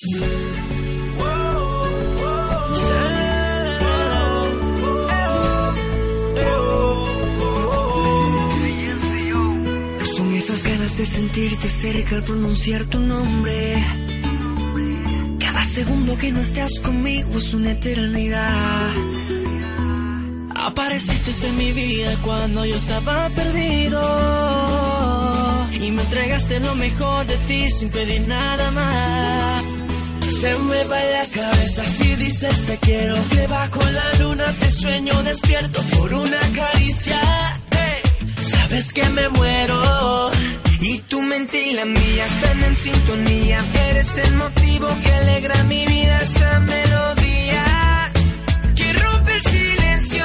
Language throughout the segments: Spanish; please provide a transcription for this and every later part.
Son esas ganas de sentirte cerca al pronunciar tu nombre. Cada segundo que no estás conmigo es una eternidad. Apareciste en mi vida cuando yo estaba perdido. Y me entregaste lo mejor de ti sin pedir nada más. Se me va la cabeza si dices te quiero. Debajo la luna te sueño despierto por una caricia. Sabes que me muero. Y tu mente y la mía están en sintonía. Eres el motivo que alegra mi vida, esa melodía que rompe el silencio.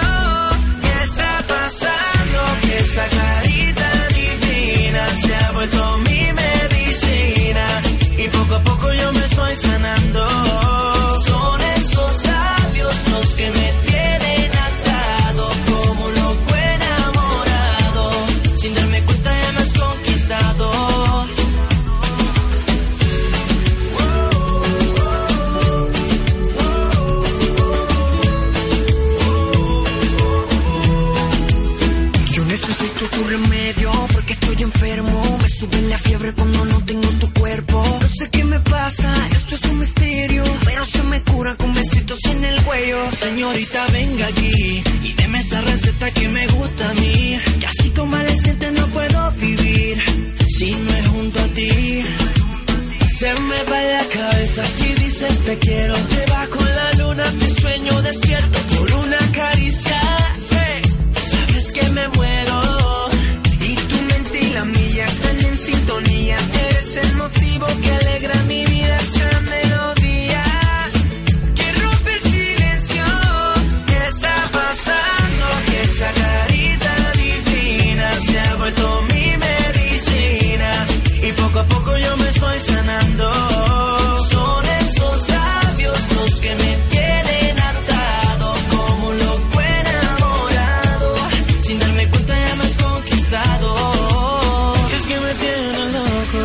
¿Qué está pasando? Que esa carita divina se ha vuelto mi medicina. Y poco a poco yo me sanando. Son esos labios los que me tienen atado como loco enamorado. Sin darme cuenta ya me has conquistado. Yo necesito tu remedio porque estoy enfermo. Me sube la fiebre cuando no tengo tu cuerpo. No sé qué me pasa, Señorita, venga aquí y deme esa receta que me gusta a mí. Que así convaleciente no puedo vivir si no es junto a ti. Se me va la cabeza si dices te quiero. Debajo la luna te sueño despierto por me estoy sanando. Son esos labios los que me tienen atado como loco enamorado. Sin darme cuenta ya me has conquistado. Y es que me tiene loco,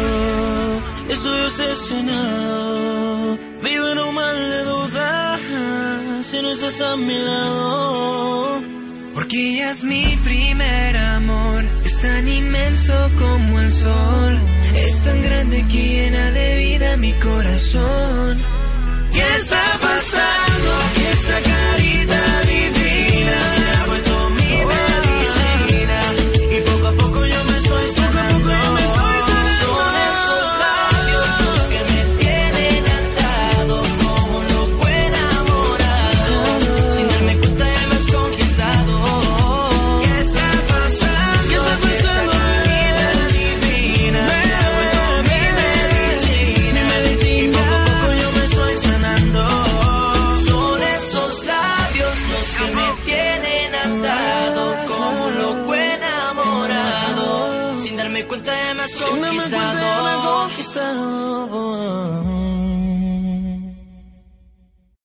estoy obsesionado. Vivo en un mal de duda si no estás a mi lado. Porque ella es mi primer amor. Es tan como el sol. Es tan grande que llena de vida mi corazón. Sin me has conquistado.